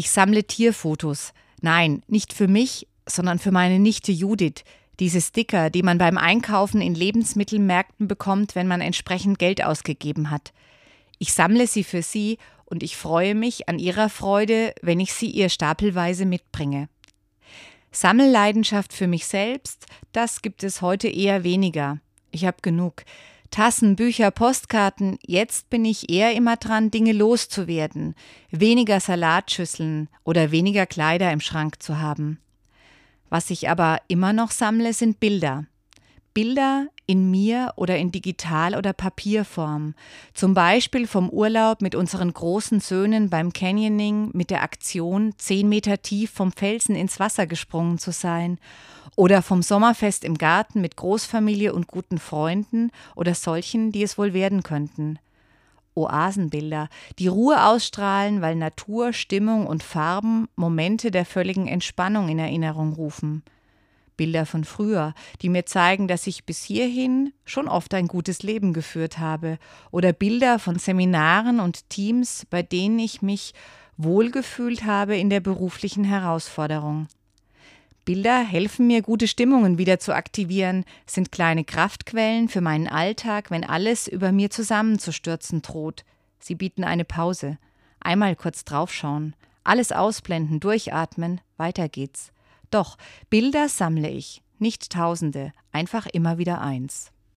Ich sammle Tierfotos. Nein, nicht für mich, sondern für meine Nichte Judith. Diese Sticker, die man beim Einkaufen in Lebensmittelmärkten bekommt, wenn man entsprechend Geld ausgegeben hat. Ich sammle sie für sie und ich freue mich an ihrer Freude, wenn ich sie ihr stapelweise mitbringe. Sammelleidenschaft für mich selbst, das gibt es heute eher weniger. Ich habe genug. Tassen, Bücher, Postkarten, jetzt bin ich eher immer dran, Dinge loszuwerden, weniger Salatschüsseln oder weniger Kleider im Schrank zu haben. Was ich aber immer noch sammle, sind Bilder. Bilder in mir oder in Digital- oder Papierform. Zum Beispiel vom Urlaub mit unseren großen Söhnen beim Canyoning mit der Aktion, zehn Meter tief vom Felsen ins Wasser gesprungen zu sein. Oder vom Sommerfest im Garten mit Großfamilie und guten Freunden oder solchen, die es wohl werden könnten. Oasenbilder, die Ruhe ausstrahlen, weil Natur, Stimmung und Farben Momente der völligen Entspannung in Erinnerung rufen. Bilder von früher, die mir zeigen, dass ich bis hierhin schon oft ein gutes Leben geführt habe, oder Bilder von Seminaren und Teams, bei denen ich mich wohlgefühlt habe in der beruflichen Herausforderung. Bilder helfen mir, gute Stimmungen wieder zu aktivieren, sind kleine Kraftquellen für meinen Alltag, wenn alles über mir zusammenzustürzen droht. Sie bieten eine Pause. Einmal kurz draufschauen, alles ausblenden, durchatmen, weiter geht's. Doch Bilder sammle ich, nicht Tausende, einfach immer wieder eins.